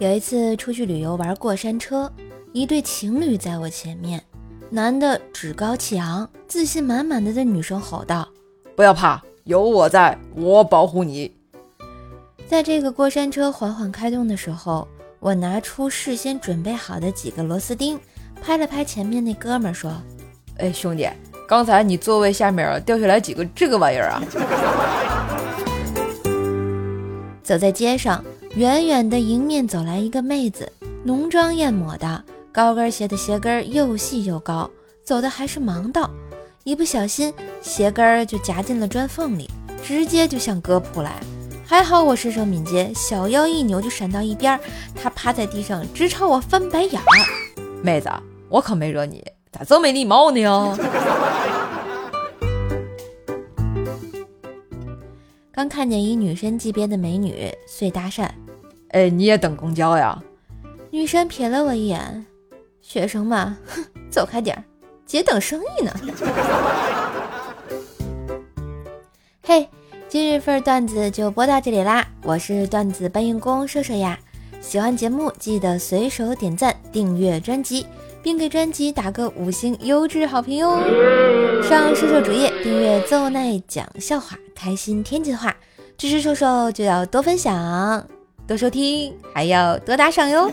有一次出去旅游玩过山车，一对情侣在我前面，男的趾高气昂、自信满满的对女生吼道：“不要怕，有我在，我保护你。”在这个过山车缓缓开动的时候，我拿出事先准备好的几个螺丝钉，拍了拍前面那哥们儿，说：“哎，兄弟，刚才你座位下面掉下来几个这个玩意儿啊？” 走在街上，远远的迎面走来一个妹子，浓妆艳抹的，高跟鞋的鞋跟又细又高，走的还是盲道，一不小心鞋跟就夹进了砖缝里，直接就向哥扑来。还好我身手敏捷，小腰一扭就闪到一边。他趴在地上直朝我翻白眼儿。妹子，我可没惹你，咋这么没礼貌呢？刚看见一女神级别的美女，遂搭讪。哎，你也等公交呀？女神瞥了我一眼，学生嘛，哼，走开点儿，姐等生意呢。嘿。今日份段子就播到这里啦！我是段子搬运工硕硕呀，喜欢节目记得随手点赞、订阅专辑，并给专辑打个五星优质好评哟！上瘦瘦主页订阅奏奈讲笑话，开心天津话，支持瘦瘦就要多分享、多收听，还要多打赏哟！